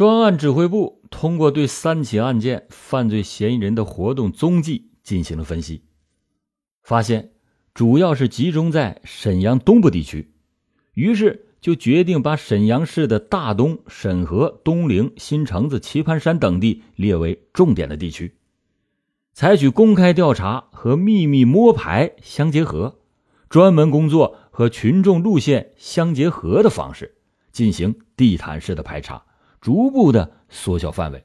专案指挥部通过对三起案件犯罪嫌疑人的活动踪迹进行了分析，发现主要是集中在沈阳东部地区，于是就决定把沈阳市的大东、沈河、东陵、新城子、棋盘山等地列为重点的地区，采取公开调查和秘密摸排相结合，专门工作和群众路线相结合的方式进行地毯式的排查。逐步的缩小范围，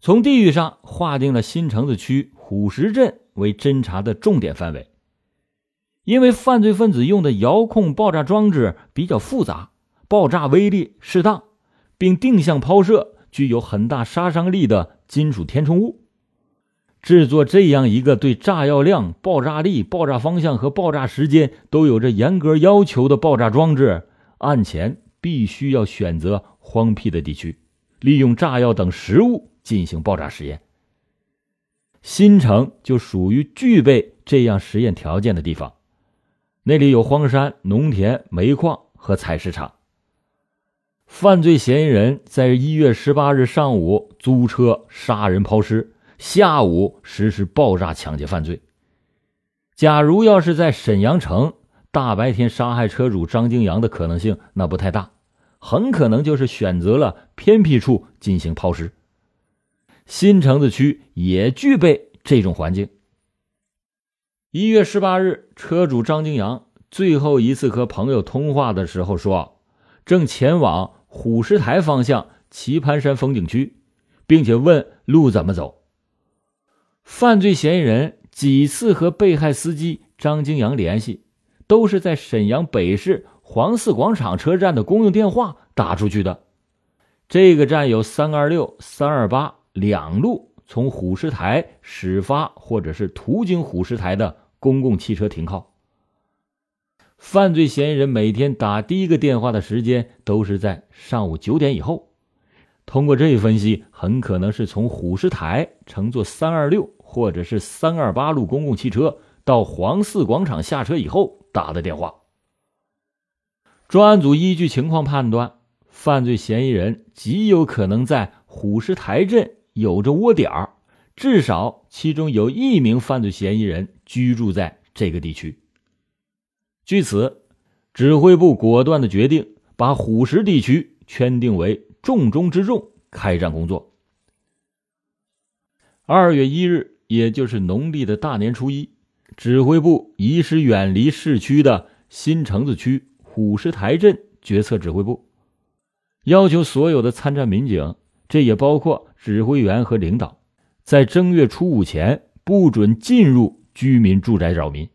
从地域上划定了新城子区虎石镇为侦查的重点范围。因为犯罪分子用的遥控爆炸装置比较复杂，爆炸威力适当，并定向抛射具有很大杀伤力的金属填充物，制作这样一个对炸药量、爆炸力、爆炸方向和爆炸时间都有着严格要求的爆炸装置，案前必须要选择。荒僻的地区，利用炸药等实物进行爆炸实验。新城就属于具备这样实验条件的地方，那里有荒山、农田、煤矿和采石场。犯罪嫌疑人在一月十八日上午租车杀人抛尸，下午实施爆炸抢劫犯罪。假如要是在沈阳城，大白天杀害车主张金阳的可能性那不太大。很可能就是选择了偏僻处进行抛尸。新城子区也具备这种环境。一月十八日，车主张金阳最后一次和朋友通话的时候说，正前往虎石台方向棋盘山风景区，并且问路怎么走。犯罪嫌疑人几次和被害司机张金阳联系，都是在沈阳北市。黄寺广场车站的公用电话打出去的，这个站有三二六、三二八两路从虎石台始发或者是途经虎石台的公共汽车停靠。犯罪嫌疑人每天打第一个电话的时间都是在上午九点以后。通过这一分析，很可能是从虎石台乘坐三二六或者是三二八路公共汽车到黄寺广场下车以后打的电话。专案组依据情况判断，犯罪嫌疑人极有可能在虎石台镇有着窝点儿，至少其中有一名犯罪嫌疑人居住在这个地区。据此，指挥部果断的决定把虎石地区圈定为重中之重，开展工作。二月一日，也就是农历的大年初一，指挥部移师远离市区的新城子区。虎石台镇决策指挥部要求所有的参战民警，这也包括指挥员和领导，在正月初五前不准进入居民住宅扰民。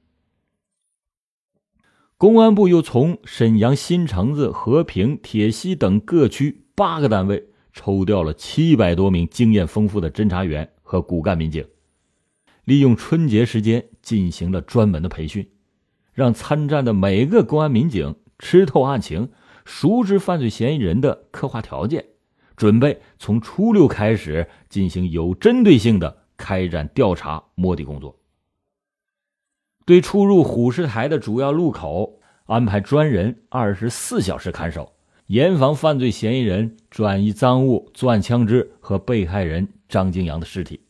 公安部又从沈阳新城子、和平、铁西等各区八个单位抽调了七百多名经验丰富的侦查员和骨干民警，利用春节时间进行了专门的培训，让参战的每个公安民警。吃透案情，熟知犯罪嫌疑人的刻画条件，准备从初六开始进行有针对性的开展调查摸底工作。对出入虎石台的主要路口安排专人二十四小时看守，严防犯罪嫌疑人转移赃物、作案枪支和被害人张金阳的尸体。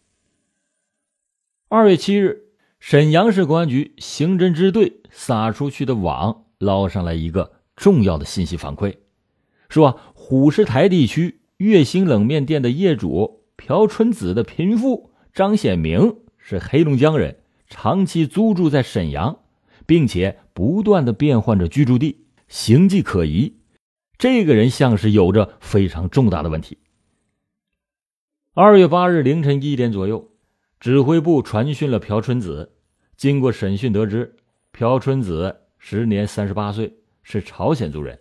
二月七日，沈阳市公安局刑侦支队撒出去的网。捞上来一个重要的信息反馈，说虎石台地区月星冷面店的业主朴春子的贫妇张显明是黑龙江人，长期租住在沈阳，并且不断的变换着居住地，形迹可疑。这个人像是有着非常重大的问题。二月八日凌晨一点左右，指挥部传讯了朴春子，经过审讯得知，朴春子。时年三十八岁，是朝鲜族人，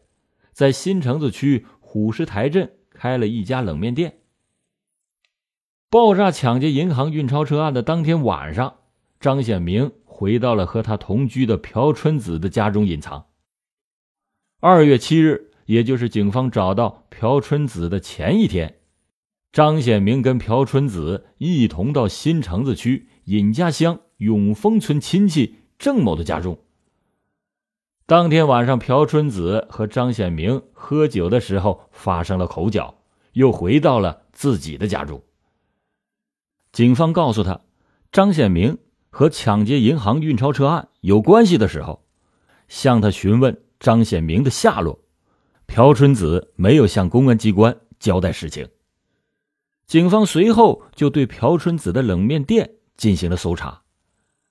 在新城子区虎石台镇开了一家冷面店。爆炸抢劫银行运钞车案的当天晚上，张显明回到了和他同居的朴春子的家中隐藏。二月七日，也就是警方找到朴春子的前一天，张显明跟朴春子一同到新城子区尹家乡永丰村亲戚郑某的家中。当天晚上，朴春子和张显明喝酒的时候发生了口角，又回到了自己的家中。警方告诉他，张显明和抢劫银行运钞车案有关系的时候，向他询问张显明的下落。朴春子没有向公安机关交代实情。警方随后就对朴春子的冷面店进行了搜查，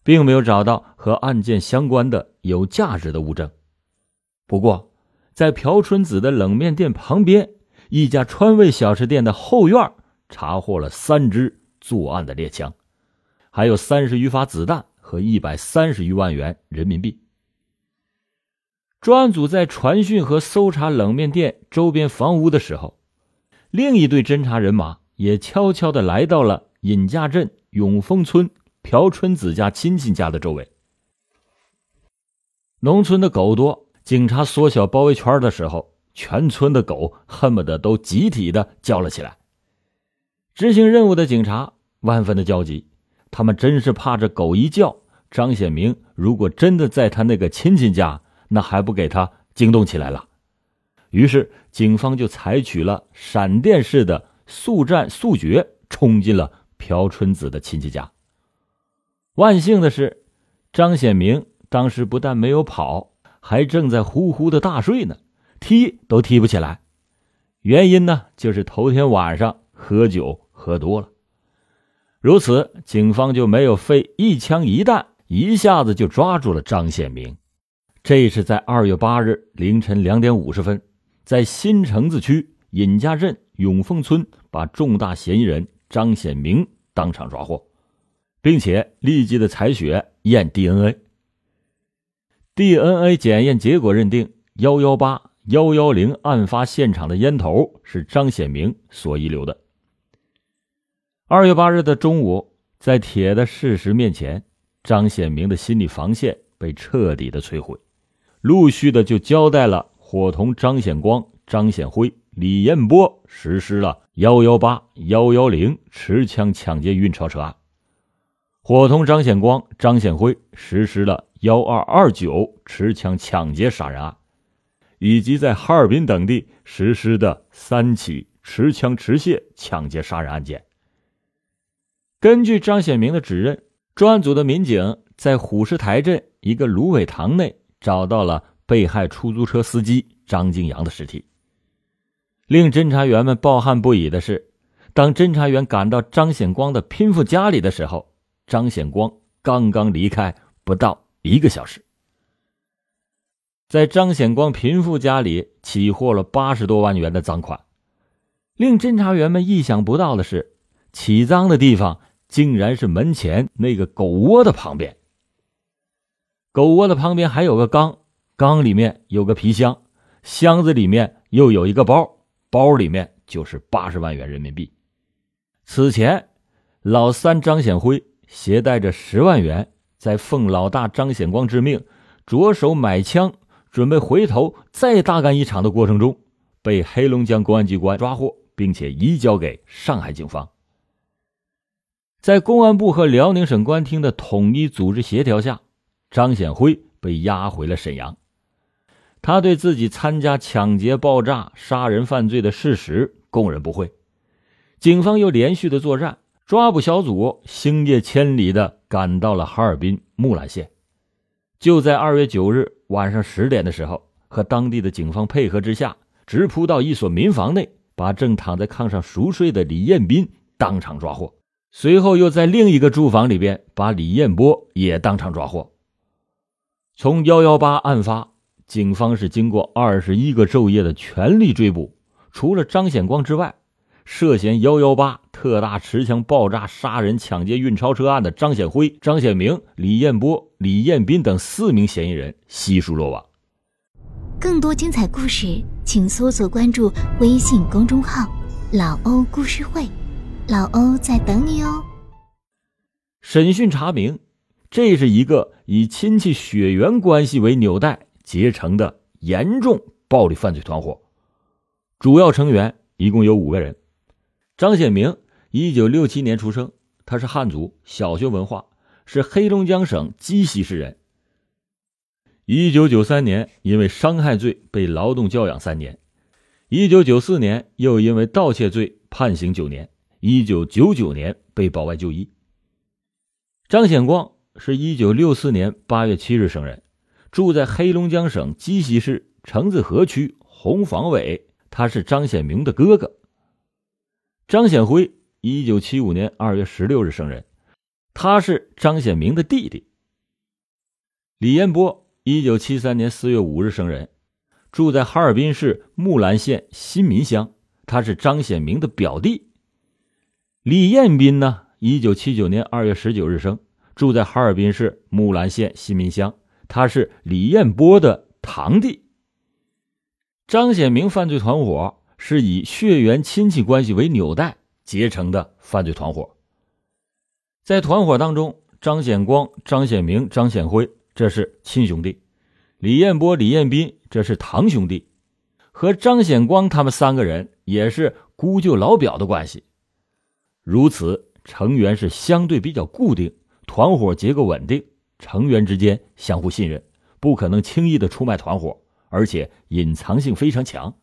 并没有找到和案件相关的有价值的物证。不过，在朴春子的冷面店旁边一家川味小吃店的后院，查获了三支。作案的猎枪，还有三十余发子弹和一百三十余万元人民币。专案组在传讯和搜查冷面店周边房屋的时候，另一队侦查人马也悄悄的来到了尹家镇永丰村朴春子家亲戚家的周围。农村的狗多，警察缩小包围圈的时候，全村的狗恨不得都集体的叫了起来。执行任务的警察万分的焦急，他们真是怕这狗一叫，张显明如果真的在他那个亲戚家，那还不给他惊动起来了。于是，警方就采取了闪电式的速战速决，冲进了朴春子的亲戚家。万幸的是，张显明当时不但没有跑，还正在呼呼的大睡呢，踢都踢不起来。原因呢，就是头天晚上。喝酒喝多了，如此，警方就没有费一枪一弹，一下子就抓住了张显明。这是在二月八日凌晨两点五十分，在新城子区尹家镇永丰村，把重大嫌疑人张显明当场抓获，并且立即的采血验 DNA。DNA 检验结果认定幺幺八幺幺零案发现场的烟头是张显明所遗留的。二月八日的中午，在铁的事实面前，张显明的心理防线被彻底的摧毁，陆续的就交代了伙同张显光、张显辉、李彦波实施了幺幺八幺幺零持枪抢劫运钞车案，伙同张显光、张显辉实施了幺二二九持枪抢劫杀人案，以及在哈尔滨等地实施的三起持枪持械抢劫杀人案件。根据张显明的指认，专案组的民警在虎石台镇一个芦苇塘内找到了被害出租车司机张敬阳的尸体。令侦查员们抱憾不已的是，当侦查员赶到张显光的拼父家里的时候，张显光刚刚离开不到一个小时。在张显光贫富家里起获了八十多万元的赃款。令侦查员们意想不到的是，起赃的地方。竟然是门前那个狗窝的旁边。狗窝的旁边还有个缸，缸里面有个皮箱，箱子里面又有一个包，包里面就是八十万元人民币。此前，老三张显辉携带着十万元，在奉老大张显光之命，着手买枪，准备回头再大干一场的过程中，被黑龙江公安机关抓获，并且移交给上海警方。在公安部和辽宁省公安厅的统一组织协调下，张显辉被押回了沈阳。他对自己参加抢劫、爆炸、杀人犯罪的事实供认不讳。警方又连续的作战，抓捕小组星夜千里的赶到了哈尔滨木兰县。就在二月九日晚上十点的时候，和当地的警方配合之下，直扑到一所民房内，把正躺在炕上熟睡的李彦斌当场抓获。随后又在另一个住房里边把李彦波也当场抓获。从幺幺八案发，警方是经过二十一个昼夜的全力追捕，除了张显光之外，涉嫌幺幺八特大持枪爆炸杀人、抢劫运钞车案的张显辉、张显明、李彦波、李彦斌等四名嫌疑人悉数落网。更多精彩故事，请搜索关注微信公众号“老欧故事会”。老欧在等你哦。审讯查明，这是一个以亲戚血缘关系为纽带结成的严重暴力犯罪团伙。主要成员一共有五个人。张显明，一九六七年出生，他是汉族，小学文化，是黑龙江省鸡西市人。一九九三年因为伤害罪被劳动教养三年。一九九四年又因为盗窃罪判刑九年，一九九九年被保外就医。张显光是一九六四年八月七日生人，住在黑龙江省鸡西市橙子河区红房尾，他是张显明的哥哥。张显辉一九七五年二月十六日生人，他是张显明的弟弟。李彦波一九七三年四月五日生人，住在哈尔滨市木兰县新民乡，他是张显明的表弟。李彦斌呢，一九七九年二月十九日生，住在哈尔滨市木兰县新民乡，他是李彦波的堂弟。张显明犯罪团伙是以血缘亲戚关系为纽带结成的犯罪团伙，在团伙当中，张显光、张显明、张显辉。这是亲兄弟，李彦波、李彦斌这是堂兄弟，和张显光他们三个人也是姑舅老表的关系。如此，成员是相对比较固定，团伙结构稳定，成员之间相互信任，不可能轻易的出卖团伙，而且隐藏性非常强。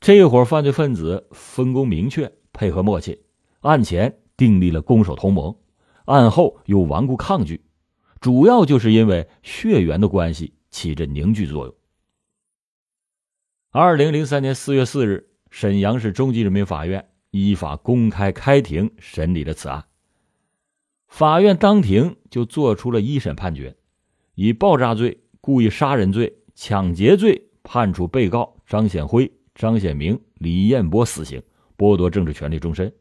这伙犯罪分子分工明确，配合默契，案前订立了攻守同盟，案后又顽固抗拒。主要就是因为血缘的关系起着凝聚作用。二零零三年四月四日，沈阳市中级人民法院依法公开开庭审理了此案。法院当庭就作出了一审判决，以爆炸罪、故意杀人罪、抢劫罪判处被告张显辉、张显明、李彦波死刑，剥夺政治权利终身；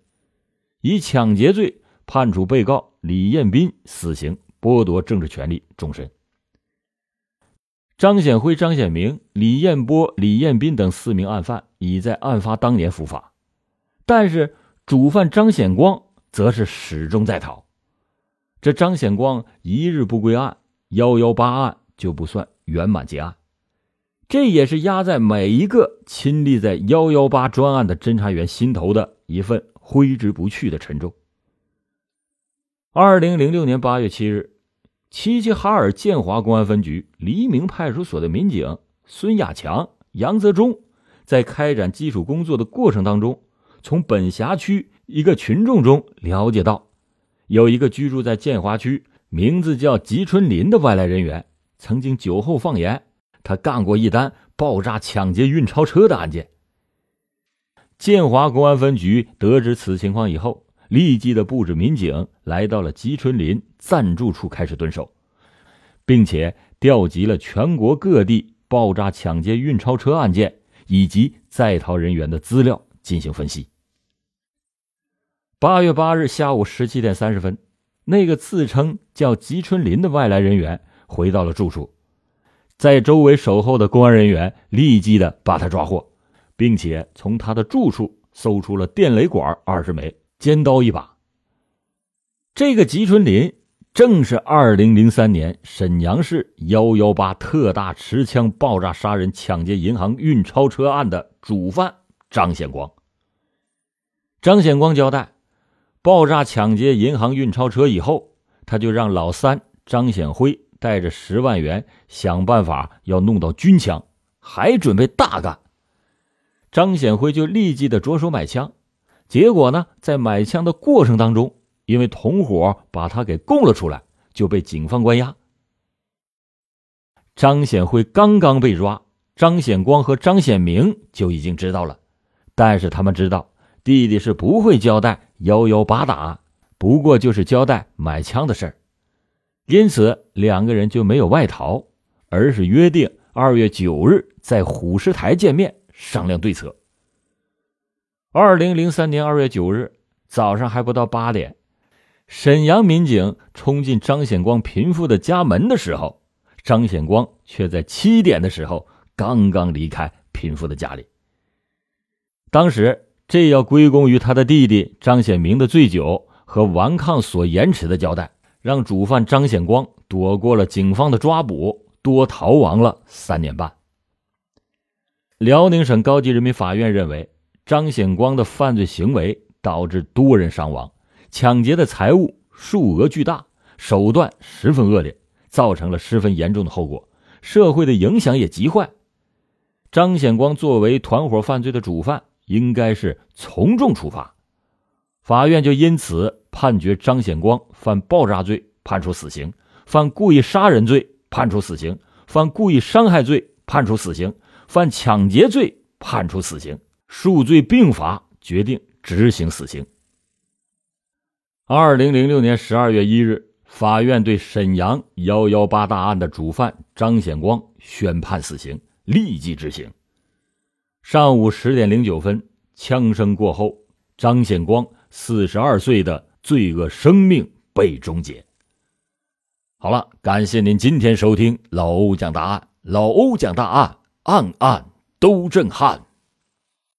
以抢劫罪判处被告李彦斌死刑。剥夺政治权利终身。张显辉、张显明、李彦波、李彦斌等四名案犯已在案发当年伏法，但是主犯张显光则是始终在逃。这张显光一日不归案，幺幺八案就不算圆满结案。这也是压在每一个亲历在幺幺八专案的侦查员心头的一份挥之不去的沉重。二零零六年八月七日，齐齐哈尔建华公安分局黎明派出所的民警孙亚强、杨泽忠，在开展基础工作的过程当中，从本辖区一个群众中了解到，有一个居住在建华区、名字叫吉春林的外来人员，曾经酒后放言，他干过一单爆炸抢劫运钞车的案件。建华公安分局得知此情况以后。立即的布置民警来到了吉春林暂住处开始蹲守，并且调集了全国各地爆炸抢劫运钞车案件以及在逃人员的资料进行分析。八月八日下午十七点三十分，那个自称叫吉春林的外来人员回到了住处，在周围守候的公安人员立即的把他抓获，并且从他的住处搜出了电雷管二十枚。尖刀一把。这个吉春林正是二零零三年沈阳市幺幺八特大持枪爆炸杀人、抢劫银行运钞车案的主犯张显光。张显光交代，爆炸抢劫银行运钞车以后，他就让老三张显辉带着十万元，想办法要弄到军枪，还准备大干。张显辉就立即的着手买枪。结果呢，在买枪的过程当中，因为同伙把他给供了出来，就被警方关押。张显辉刚刚被抓，张显光和张显明就已经知道了，但是他们知道弟弟是不会交代幺幺八打，不过就是交代买枪的事儿，因此两个人就没有外逃，而是约定二月九日在虎石台见面商量对策。二零零三年二月九日早上还不到八点，沈阳民警冲进张显光贫富的家门的时候，张显光却在七点的时候刚刚离开贫富的家里。当时这要归功于他的弟弟张显明的醉酒和顽抗所延迟的交代，让主犯张显光躲过了警方的抓捕，多逃亡了三年半。辽宁省高级人民法院认为。张显光的犯罪行为导致多人伤亡，抢劫的财物数额巨大，手段十分恶劣，造成了十分严重的后果，社会的影响也极坏。张显光作为团伙犯罪的主犯，应该是从重处罚。法院就因此判决张显光犯爆炸罪，判处死刑；犯故意杀人罪，判处死刑；犯故意伤害罪，判处死刑；犯抢劫罪，判处死刑。数罪并罚，决定执行死刑。二零零六年十二月一日，法院对沈阳幺幺八大案的主犯张显光宣判死刑，立即执行。上午十点零九分，枪声过后，张显光四十二岁的罪恶生命被终结。好了，感谢您今天收听老欧讲大案，老欧讲大案，案案都震撼。